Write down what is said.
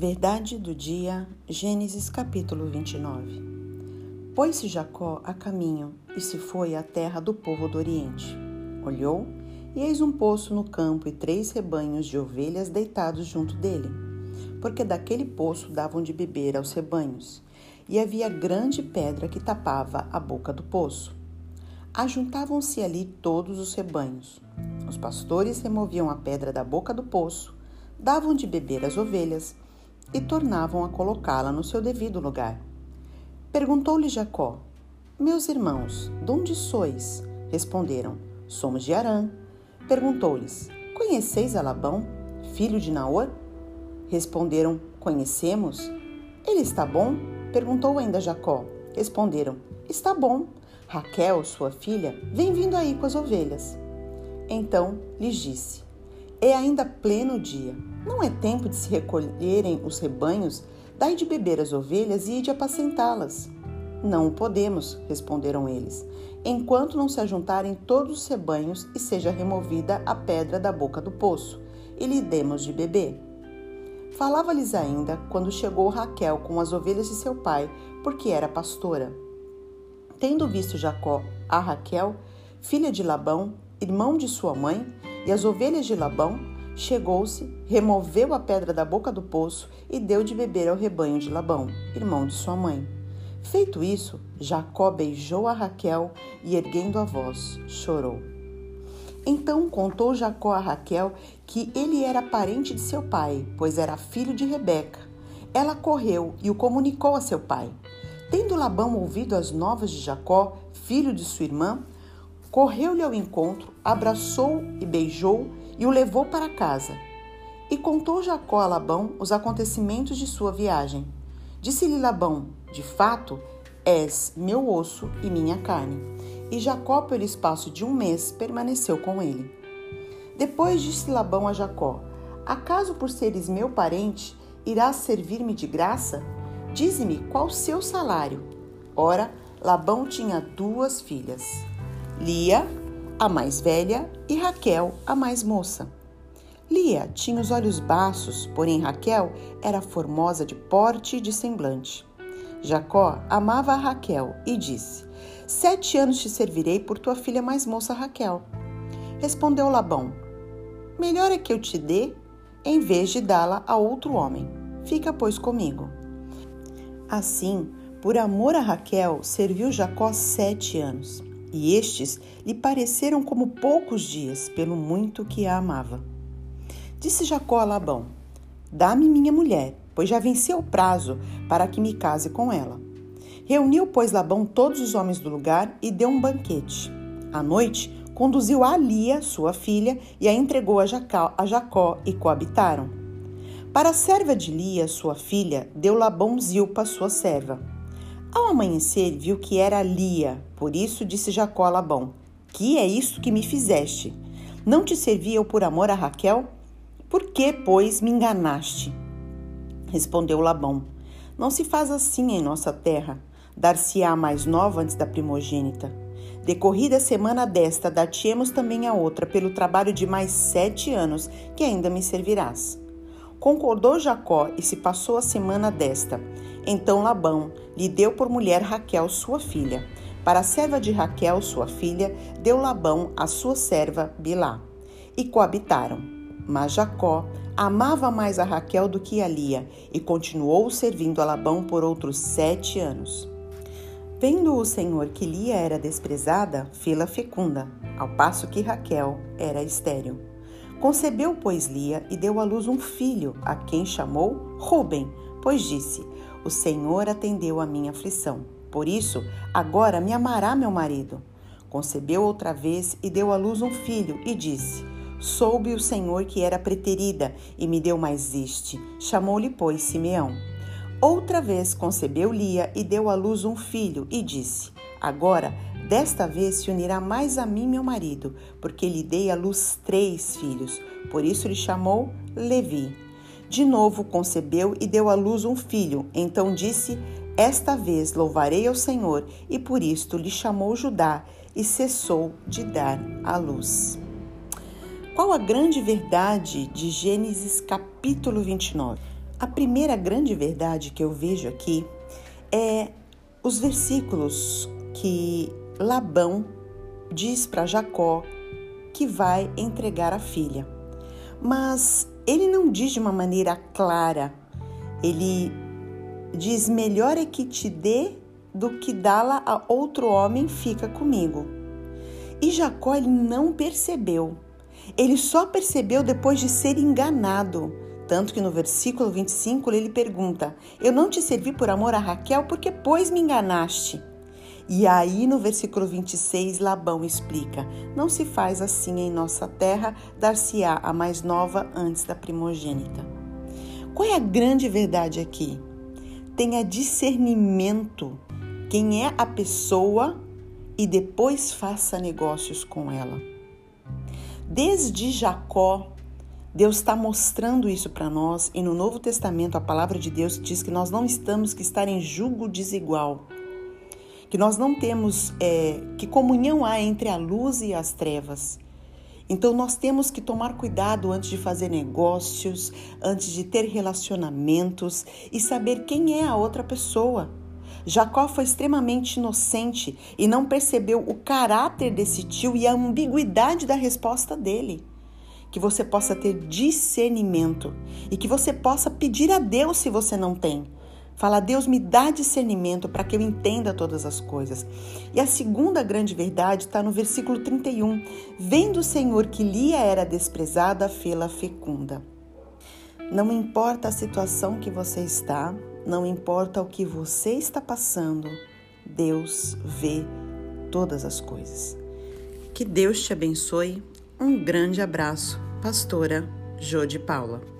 Verdade do dia, Gênesis capítulo 29. Pôs-se Jacó a caminho e se foi à terra do povo do Oriente. Olhou, e eis um poço no campo e três rebanhos de ovelhas deitados junto dele, porque daquele poço davam de beber aos rebanhos, e havia grande pedra que tapava a boca do poço. Ajuntavam-se ali todos os rebanhos. Os pastores removiam a pedra da boca do poço, davam de beber às ovelhas, e tornavam a colocá-la no seu devido lugar. Perguntou-lhe Jacó: Meus irmãos, de onde sois? Responderam: Somos de Arã. Perguntou-lhes: Conheceis a Labão, filho de Naor? Responderam: Conhecemos. Ele está bom? Perguntou ainda Jacó. Responderam: Está bom. Raquel, sua filha, vem vindo aí com as ovelhas. Então lhes disse: É ainda pleno dia não é tempo de se recolherem os rebanhos, dai de beber as ovelhas e de apacentá-las. Não podemos, responderam eles, enquanto não se ajuntarem todos os rebanhos e seja removida a pedra da boca do poço, e lhe demos de beber. Falava-lhes ainda quando chegou Raquel com as ovelhas de seu pai, porque era pastora. Tendo visto Jacó a Raquel, filha de Labão, irmão de sua mãe, e as ovelhas de Labão, chegou-se, removeu a pedra da boca do poço e deu de beber ao rebanho de Labão, irmão de sua mãe. Feito isso, Jacó beijou a Raquel e, erguendo a voz, chorou. Então contou Jacó a Raquel que ele era parente de seu pai, pois era filho de Rebeca. Ela correu e o comunicou a seu pai. Tendo Labão ouvido as novas de Jacó, filho de sua irmã, correu-lhe ao encontro, abraçou e beijou e o levou para casa. E contou Jacó a Labão os acontecimentos de sua viagem. Disse-lhe Labão: De fato, és meu osso e minha carne. E Jacó, pelo espaço de um mês, permaneceu com ele. Depois disse Labão a Jacó: Acaso por seres meu parente, irás servir-me de graça? Dize-me qual seu salário. Ora, Labão tinha duas filhas, Lia, a mais velha, e Raquel, a mais moça. Lia tinha os olhos baços, porém Raquel era formosa de porte e de semblante. Jacó amava a Raquel e disse: Sete anos te servirei por tua filha mais moça Raquel. Respondeu Labão: Melhor é que eu te dê em vez de dá-la a outro homem. Fica, pois, comigo. Assim, por amor a Raquel, serviu Jacó sete anos e estes lhe pareceram como poucos dias, pelo muito que a amava. Disse Jacó a Labão: Dá-me minha mulher, pois já venceu o prazo para que me case com ela. Reuniu, pois, Labão todos os homens do lugar e deu um banquete. À noite, conduziu a Lia, sua filha, e a entregou a Jacó, a Jacó e coabitaram. Para a serva de Lia, sua filha, deu Labão Zilpa, sua serva. Ao amanhecer, viu que era Lia, por isso disse Jacó a Labão: Que é isso que me fizeste? Não te servi eu por amor a Raquel? Por que, pois, me enganaste? Respondeu Labão: Não se faz assim em nossa terra. Dar-se-á mais nova antes da primogênita. Decorrida a semana desta, dar-te-emos também a outra, pelo trabalho de mais sete anos, que ainda me servirás. Concordou Jacó e se passou a semana desta. Então Labão lhe deu por mulher Raquel, sua filha. Para a serva de Raquel, sua filha, deu Labão a sua serva Bilá. E coabitaram. Mas Jacó amava mais a Raquel do que a Lia e continuou servindo a Labão por outros sete anos. Vendo o Senhor que Lia era desprezada, fê-la fecunda, ao passo que Raquel era estéril. Concebeu, pois, Lia e deu à luz um filho, a quem chamou Ruben, pois disse: O Senhor atendeu a minha aflição. Por isso, agora me amará meu marido. Concebeu outra vez e deu à luz um filho, e disse: Soube o Senhor que era preterida, e me deu mais este. Chamou-lhe, pois, Simeão. Outra vez concebeu Lia e deu à luz um filho, e disse: Agora Desta vez se unirá mais a mim meu marido, porque lhe dei à luz três filhos. Por isso lhe chamou Levi. De novo concebeu e deu à luz um filho. Então disse: Esta vez louvarei ao Senhor, e por isto lhe chamou Judá, e cessou de dar à luz. Qual a grande verdade de Gênesis capítulo 29? A primeira grande verdade que eu vejo aqui é os versículos que Labão diz para Jacó que vai entregar a filha. Mas ele não diz de uma maneira clara. Ele diz: melhor é que te dê do que dá-la a outro homem, fica comigo. E Jacó ele não percebeu. Ele só percebeu depois de ser enganado. Tanto que no versículo 25 ele pergunta: Eu não te servi por amor a Raquel, porque pois me enganaste. E aí no versículo 26 Labão explica: Não se faz assim em nossa terra, dar-se-á a mais nova antes da primogênita. Qual é a grande verdade aqui? Tenha discernimento quem é a pessoa e depois faça negócios com ela. Desde Jacó, Deus está mostrando isso para nós e no Novo Testamento a palavra de Deus diz que nós não estamos que estar em julgo desigual, que nós não temos é, que comunhão há entre a luz e as trevas. Então nós temos que tomar cuidado antes de fazer negócios, antes de ter relacionamentos e saber quem é a outra pessoa. Jacó foi extremamente inocente e não percebeu o caráter desse tio e a ambiguidade da resposta dele. Que você possa ter discernimento e que você possa pedir a Deus se você não tem. Fala, Deus, me dá discernimento para que eu entenda todas as coisas. E a segunda grande verdade está no versículo 31. Vendo o Senhor que Lia era desprezada, fê-la fecunda. Não importa a situação que você está, não importa o que você está passando, Deus vê todas as coisas. Que Deus te abençoe. Um grande abraço, Pastora Jô de Paula.